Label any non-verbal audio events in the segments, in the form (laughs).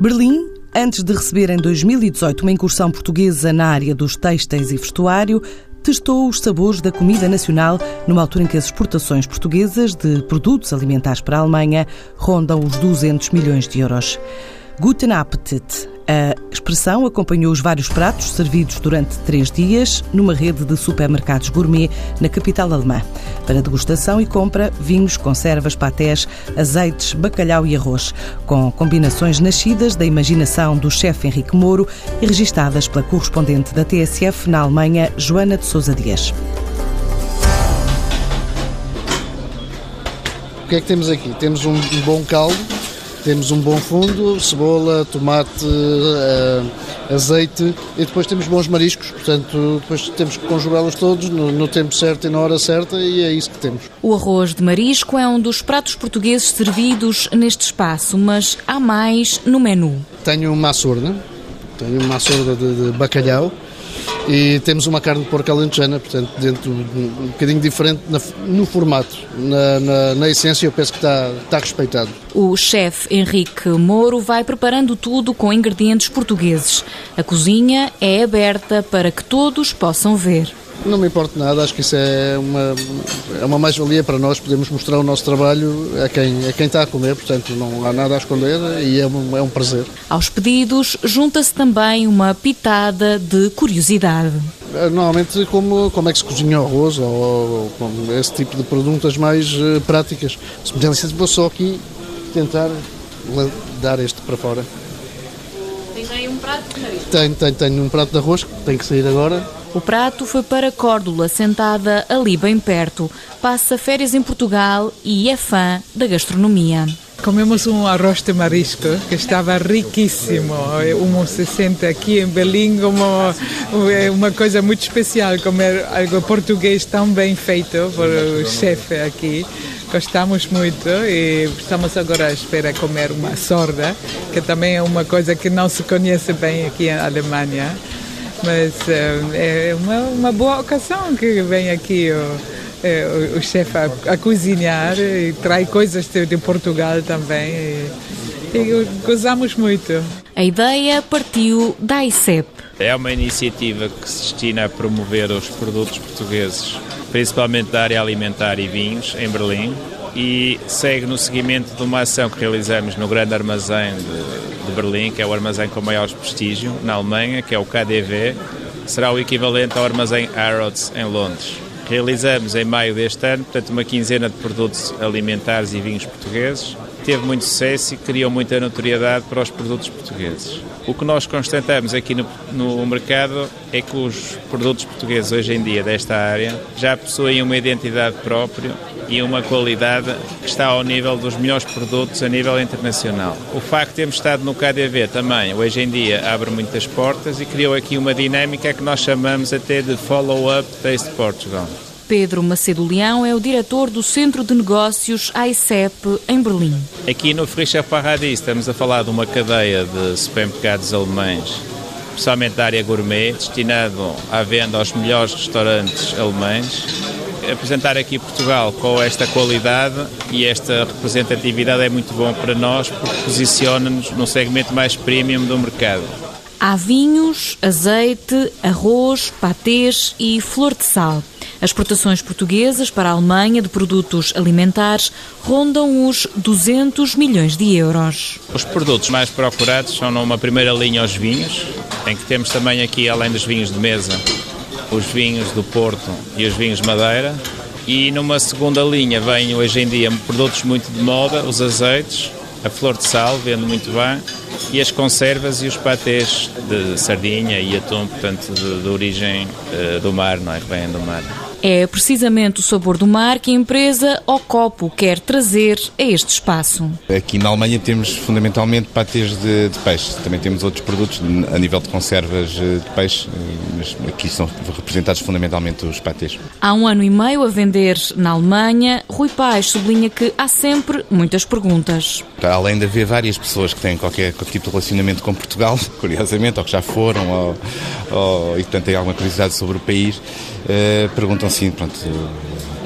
Berlim, antes de receber em 2018 uma incursão portuguesa na área dos têxteis e vestuário, testou os sabores da comida nacional numa altura em que as exportações portuguesas de produtos alimentares para a Alemanha rondam os 200 milhões de euros. Guten Appetit a expressão acompanhou os vários pratos servidos durante três dias numa rede de supermercados gourmet na capital alemã. Para degustação e compra, vinhos, conservas, patés, azeites, bacalhau e arroz, com combinações nascidas da imaginação do chefe Henrique Moro e registadas pela correspondente da TSF na Alemanha, Joana de Sousa Dias. O que é que temos aqui? Temos um bom caldo temos um bom fundo, cebola, tomate, uh, azeite e depois temos bons mariscos, portanto depois temos que conjugá-los todos no, no, tempo certo e na hora certa e é isso que temos. O arroz de marisco é um dos pratos portugueses servidos neste espaço, mas há mais no menu. Tenho uma açorda, tenho uma açorda de, de bacalhau, e temos uma carne de porco alentejana, portanto, dentro um bocadinho diferente no formato. Na, na, na, essência, eu penso que está, está respeitado. O chefe Henrique Moro vai preparando tudo com ingredientes portugueses. A cozinha é aberta para que todos possam ver. Não me importa nada, acho que isso é uma, é uma mais-valia para nós, podemos mostrar o nosso trabalho a quem, a quem está a comer, portanto não há nada a esconder e é um, é um prazer. Aos pedidos junta-se também uma pitada de curiosidade. Eh, normalmente como, como é que se cozinha o arroz ou, ou esse tipo de perguntas mais uh, práticas. Se me licença, vou só aqui tentar dar este para fora. Tem aí um prato de nariz? Tenho, tenho, tenho um prato de arroz que tem que sair agora. O prato foi para Córdula, sentada ali bem perto. Passa férias em Portugal e é fã da gastronomia. Comemos um arroz de marisco que estava riquíssimo. Uno se sente aqui em Berlim como é uma coisa muito especial comer algo português tão bem feito por o chefe aqui. Gostamos muito e estamos agora à espera de comer uma sorda, que também é uma coisa que não se conhece bem aqui na Alemanha. Mas é, é uma, uma boa ocasião que vem aqui o, é, o, o chefe a, a, cozinhar e traz coisas de, de Portugal também. E, e gozamos muito. A ideia partiu da ICEP. É uma iniciativa que se destina a promover os produtos portugueses, principalmente da área alimentar e vinhos, em Berlim, e segue no seguimento de uma ação que realizamos no grande armazém de, de Berlim, que é o armazém com maior prestígio na Alemanha, que é o KDV, será o equivalente ao armazém Harrods em Londres. Realizamos em maio deste ano, portanto, uma quinzena de produtos alimentares e vinhos portugueses. Teve muito sucesso e criou muita notoriedade para os produtos portugueses. O que nós constatamos aqui no, no mercado é que os produtos portugueses hoje em dia desta área já possuem uma identidade própria e uma qualidade que está ao nível dos melhores produtos a nível internacional. O facto de termos estado no KDV também, hoje em dia, abre muitas portas e criou aqui uma dinâmica que nós chamamos até de Follow-up Taste Portugal. Pedro Macedo Leão é o diretor do Centro de Negócios AICEP em Berlim. Aqui no Frischer Paradis estamos a falar de uma cadeia de supermercados alemães, especialmente da área gourmet, destinado à venda aos melhores restaurantes alemães apresentar aqui Portugal com esta qualidade e esta representatividade é muito bom para nós porque posiciona-nos num segmento mais premium do mercado. Há vinhos, azeite, arroz, patês e flor de sal. As exportações portuguesas para a Alemanha de produtos alimentares rondam os 200 milhões de euros. Os produtos mais procurados são numa primeira linha os vinhos, em que temos também aqui, além dos vinhos de mesa, os vinhos do Porto e os vinhos Madeira. E numa segunda linha vêm hoje em dia produtos muito de moda, os azeites, a flor de sal, vendo muito bem, e as conservas e os patês de sardinha e atum, portanto, de, de origem uh, do mar, não é? Que vêm do mar. É precisamente o sabor do mar que a empresa Ocopo quer trazer a este espaço. Aqui na Alemanha temos fundamentalmente patês de, de, peixe. Também temos outros produtos a nível de conservas eh, de peixe, mas aqui são representados fundamentalmente os patês. Há um ano e meio a vender na Alemanha, Rui Paz sublinha que há sempre muitas perguntas. Além de haver várias pessoas que têm qualquer tipo de relacionamento com Portugal, (laughs) curiosamente, ou que já foram, ou, ou, e portanto têm alguma curiosidade sobre o país, uh, perguntam assim, pronto,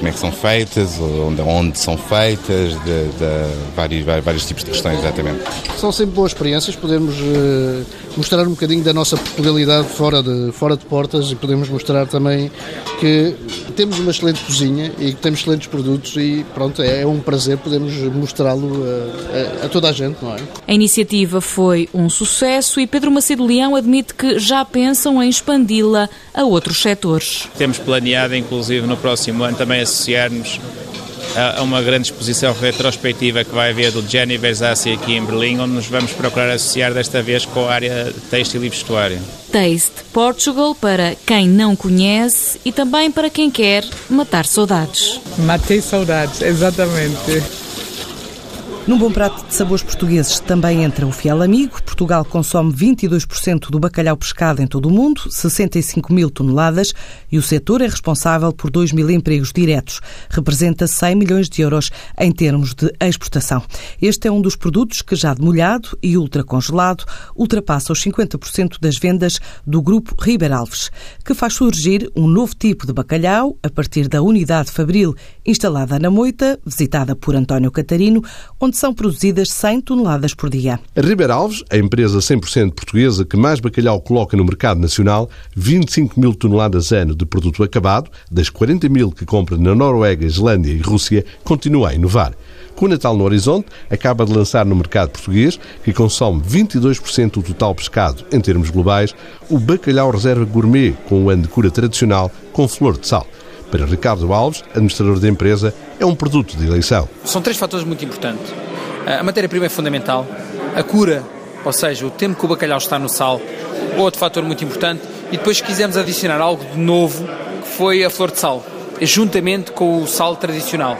como é que são feitas, onde, onde são feitas, de, de vários, vários tipos de questões, exatamente. São sempre boas experiências, podemos uh, mostrar um bocadinho da nossa Portugalidade fora de, fora de portas e podemos mostrar também que temos uma excelente cozinha e que temos excelentes produtos e pronto, é, é um prazer podermos mostrá-lo a, a, a, toda a gente, não é? A iniciativa foi um sucesso e Pedro Macedo Leão admite que já pensam em expandi-la a outros setores. Temos planeado, inclusive, no próximo ano também associar-nos a uma grande exposição retrospectiva que vai haver do Gianni Versace aqui em Berlim, onde nos vamos procurar associar desta vez com a área têxtil e vestuário. Taste Portugal para quem não conhece e também para quem quer matar saudades. Matei saudades, exatamente. Num bom prato de sabores portugueses também entra o fiel amigo. Portugal consome 22% do bacalhau pescado em todo o mundo, 65 mil toneladas, e o setor é responsável por 2 mil empregos diretos. Representa 100 milhões de euros em termos de exportação. Este é um dos produtos que, já demolhado e ultracongelado, ultrapassa os 50% das vendas do grupo Riber Alves, que faz surgir um novo tipo de bacalhau a partir da unidade Fabril instalada na Moita, visitada por António Catarino, onde são produzidas 100 toneladas por dia. A Ribeir Alves, a empresa 100% portuguesa que mais bacalhau coloca no mercado nacional, 25 mil toneladas ano de produto acabado, das 40 mil que compra na Noruega, Islândia e Rússia, continua a inovar. Com o Natal no horizonte, acaba de lançar no mercado português, que consome 22% do total pescado em termos globais, o bacalhau reserva gourmet com o ano de cura tradicional com flor de sal. Para Ricardo Alves, administrador da empresa, é um produto de eleição. São três fatores muito importantes. A matéria-prima é fundamental, a cura, ou seja, o tempo que o bacalhau está no sal, outro fator muito importante, e depois quisemos adicionar algo de novo, que foi a flor de sal, juntamente com o sal tradicional,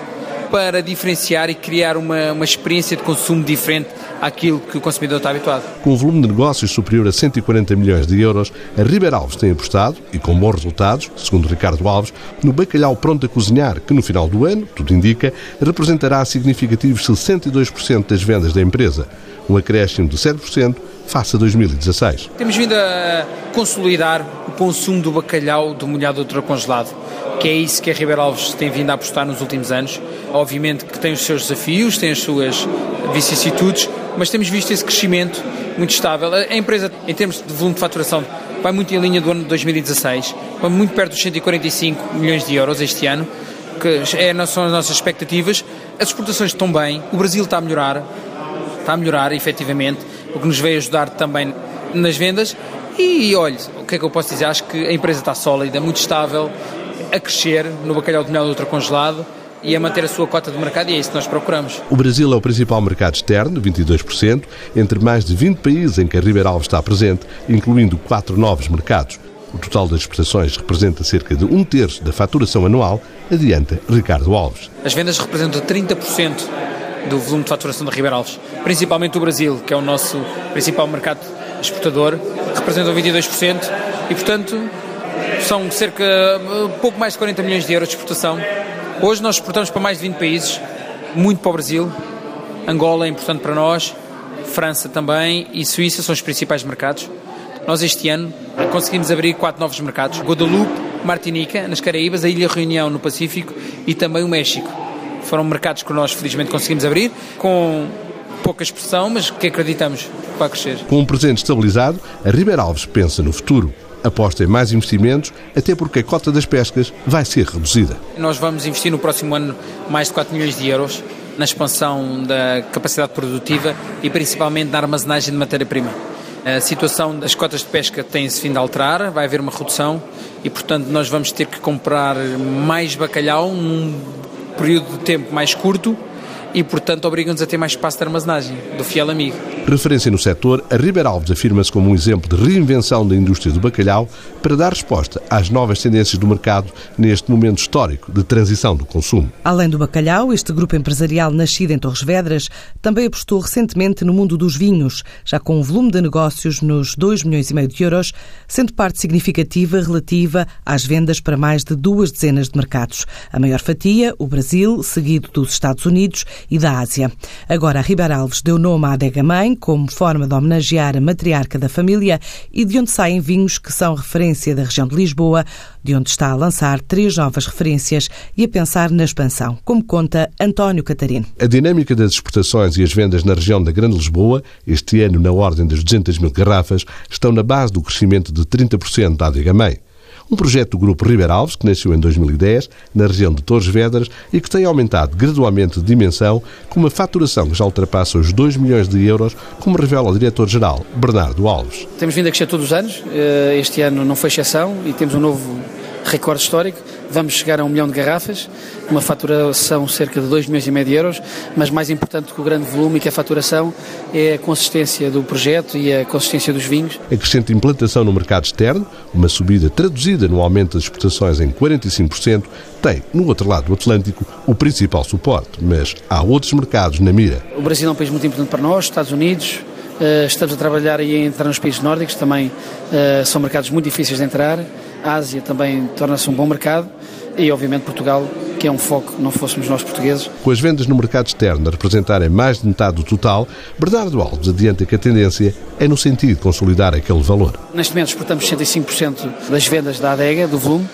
para diferenciar e criar uma, uma experiência de consumo diferente àquilo que o consumidor está habituado. Com um volume de negócios superior a 140 milhões de euros, a Ribeir Alves tem apostado, e com bons resultados, segundo Ricardo Alves, no bacalhau pronto a cozinhar, que no final do ano, tudo indica, representará significativos 62% das vendas da empresa, um acréscimo de 7% face a 2016. Temos vindo a consolidar o consumo do bacalhau do molhado ultracongelado, que é isso que a Ribeir Alves tem vindo a apostar nos últimos anos. Obviamente que tem os seus desafios, tem as suas vicissitudes, mas temos visto esse crescimento muito estável. A empresa, em termos de volume de faturação, vai muito em linha do ano de 2016, vai muito perto dos 145 milhões de euros este ano, que é, são as nossas expectativas. As exportações estão bem, o Brasil está a melhorar, está a melhorar efetivamente, o que nos veio ajudar também nas vendas. E olha, o que é que eu posso dizer? Acho que a empresa está sólida, muito estável, a crescer no bacalhau de mel ultracongelado e a manter a sua cota de mercado e é isso que nós procuramos. O Brasil é o principal mercado externo, 22%, entre mais de 20 países em que a Ribeira Alves está presente, incluindo quatro novos mercados. O total das exportações representa cerca de um terço da faturação anual, adianta Ricardo Alves. As vendas representam 30% do volume de faturação da Ribeira Alves, principalmente o Brasil, que é o nosso principal mercado exportador, representam 22% e, portanto, são cerca, pouco mais de 40 milhões de euros de exportação Hoje nós exportamos para mais de 20 países, muito para o Brasil, Angola é importante para nós, França também e Suíça são os principais mercados. Nós este ano conseguimos abrir quatro novos mercados: Guadalupe, Martinica, nas Caraíbas, a Ilha Reunião no Pacífico e também o México. Foram mercados que nós felizmente conseguimos abrir com pouca expressão, mas que acreditamos que vai crescer. Com um presente estabilizado, a Ribeir Alves pensa no futuro aposta em mais investimentos, até porque a cota das pescas vai ser reduzida. Nós vamos investir no próximo ano mais de 4 milhões de euros na expansão da capacidade produtiva e principalmente na armazenagem de matéria-prima. A situação das cotas de pesca tem-se vindo a alterar, vai haver uma redução e, portanto, nós vamos ter que comprar mais bacalhau num período de tempo mais curto e, portanto, obrigam-nos a ter mais espaço de armazenagem do fiel amigo. Referência no setor, a Ribeir Alves afirma-se como um exemplo de reinvenção da indústria do bacalhau para dar resposta às novas tendências do mercado neste momento histórico de transição do consumo. Além do bacalhau, este grupo empresarial nascido em Torres Vedras também apostou recentemente no mundo dos vinhos, já com um volume de negócios nos 2 milhões e meio de euros, sendo parte significativa relativa às vendas para mais de duas dezenas de mercados. A maior fatia, o Brasil, seguido dos Estados Unidos e da Ásia. Agora, a Ribeira Alves deu nome à adega mãe como forma de homenagear a matriarca da família e de onde saem vinhos que são referência da região de Lisboa, de onde está a lançar três novas referências e a pensar na expansão, como conta António Catarino. A dinâmica das exportações e as vendas na região da Grande Lisboa, este ano na ordem das 200 mil garrafas, estão na base do crescimento de 30% da adega mãe. Um projeto do Grupo Ribeira Alves, que nasceu em 2010, na região de Torres Vedras, e que tem aumentado gradualmente de dimensão, com uma faturação que já ultrapassa os 2 milhões de euros, como revela o diretor-geral, Bernardo Alves. Temos vindo a crescer todos os anos, eh, este ano não foi exceção, e temos um novo recorde histórico. Vamos chegar a um milhão de garrafas, uma faturação cerca de 2 milhões e meio de euros, mas mais importante que o grande volume e que a faturação é a consistência do projeto e a consistência dos vinhos. A crescente implantação no mercado externo, uma subida traduzida no aumento das exportações em 45%, tem, no outro lado do Atlântico, o principal suporte, mas há outros mercados na mira. O Brasil é um país muito importante para nós, Estados Unidos, eh, estamos a trabalhar e a entrar nos países nórdicos, também eh, são mercados muito difíceis de entrar. A Ásia também torna-se um bom mercado e, obviamente, Portugal, que é um foco, não fôssemos nós portugueses. Com as vendas no mercado externo a representarem mais de metade do total, Bernardo Alves adianta que a tendência é no sentido de consolidar aquele valor. Neste momento exportamos 65% das vendas da adega, do volume,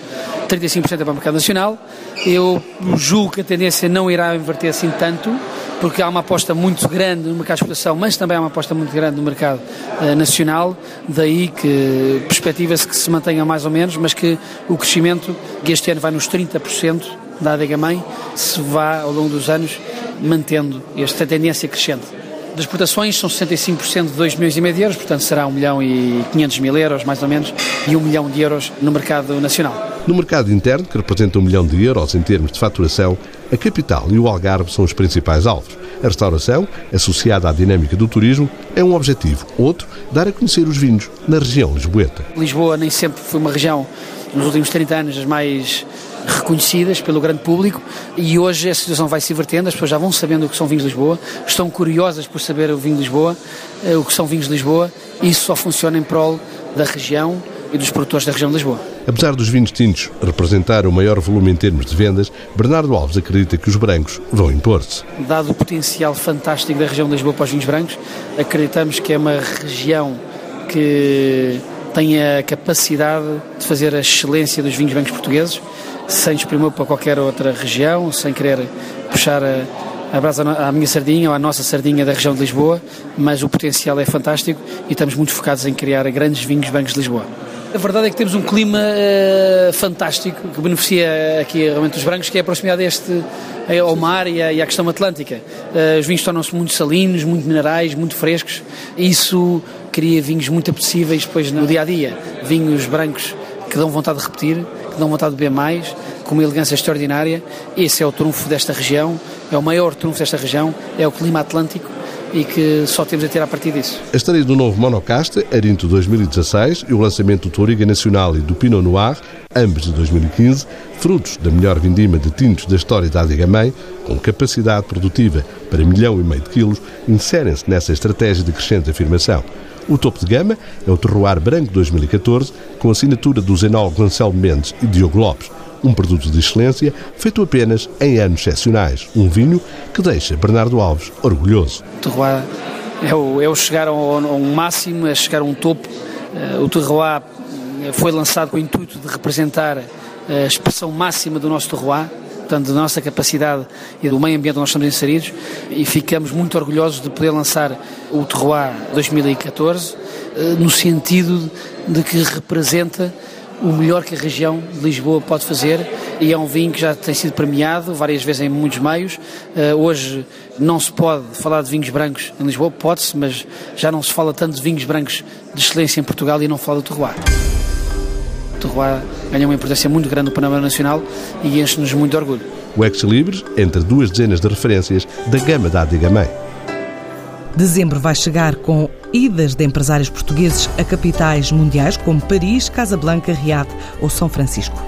35% é para o mercado nacional. Eu julgo que a tendência não irá inverter assim tanto, porque há uma aposta muito grande no mercado de exportação, mas também há uma aposta muito grande no mercado uh, nacional, daí que perspectiva-se que se mantenha mais ou menos, mas que o crescimento, que este ano vai nos 30% da adega mãe, se vá ao longo dos anos mantendo esta tendência crescente. Das exportações são 65% de 2 milhões e meio de euros, portanto será 1 milhão e 500 mil euros, mais ou menos, e 1 milhão de euros no mercado nacional. No mercado interno, que representa 1 milhão de euros em termos de faturação, a capital e o Algarve são os principais alvos. A restauração, associada à dinâmica do turismo, é um objetivo. Outro, dar a conhecer os vinhos na região lisboeta. Lisboa nem sempre foi uma região, nos últimos 30 anos, as mais reconhecidas pelo grande público e hoje a situação vai se invertendo, as pessoas já vão sabendo o que são vinhos de Lisboa, estão curiosas por saber o vinho de Lisboa, eh, o que são vinhos de Lisboa, e isso só funciona em prol da região e dos produtores da região de Lisboa. Apesar dos vinhos tintos representar o maior volume em termos de vendas, Bernardo Alves acredita que os brancos vão impor-se. Dado o potencial fantástico da região de Lisboa para os vinhos brancos, acreditamos que é uma região que tem a capacidade de fazer a excelência dos vinhos brancos portugueses, sem desprimor para qualquer outra região, sem querer puxar a, a brasa à minha sardinha ou à nossa sardinha da região de Lisboa, mas o potencial é fantástico e estamos muito focados em criar grandes vinhos brancos de Lisboa. A verdade é que temos um clima uh, fantástico que beneficia aqui realmente os brancos, que é a proximidade este, ao mar e à, e à questão atlântica. Uh, os vinhos tornam-se muito salinos, muito minerais, muito frescos. Isso cria vinhos muito apetecíveis depois no dia a dia. Vinhos brancos que dão vontade de repetir, que dão vontade de beber mais, com uma elegância extraordinária. Esse é o trunfo desta região, é o maior trunfo desta região, é o clima atlântico e que só temos a ter a partir disso. A história do novo Monocaste, Arinto 2016, e o lançamento do Toriga Nacional e do Pinot Noir, ambos de 2015, frutos da melhor vindima de tintos da história da Adega Mãe, com capacidade produtiva para milhão e meio de quilos, inserem-se nessa estratégia de crescente afirmação. O topo de gama é o Terroir Branco 2014, com assinatura dos enólogos Anselmo Mendes e Diogo Lopes, um produto de excelência feito apenas em anos excepcionais. Um vinho que deixa Bernardo Alves orgulhoso. Terroir é o, é o chegar a um máximo, é chegar a um topo. Eh, o terroir foi lançado com o intuito de representar a expressão máxima do nosso terroir, portanto, da nossa capacidade e do meio ambiente onde nós estamos inseridos, e ficamos muito orgulhosos de poder lançar o Terroir 2014, eh, no sentido de que representa o melhor que a região de Lisboa pode fazer e é um vinho que já tem sido premiado várias vezes em muitos meios. Uh, hoje não se pode falar de vinhos brancos em Lisboa, pode-se, mas já não se fala tanto de vinhos brancos de excelência em Portugal e não fala do terroir. O terroir ganha uma importância muito grande no panorama nacional e enche-nos muito de orgulho. O Ex Libres entre duas dezenas de referências da gama da Adiga Mãe. Dezembro vai chegar com idas de empresários portugueses a capitais mundiais como Paris, Casablanca, Riad ou São Francisco.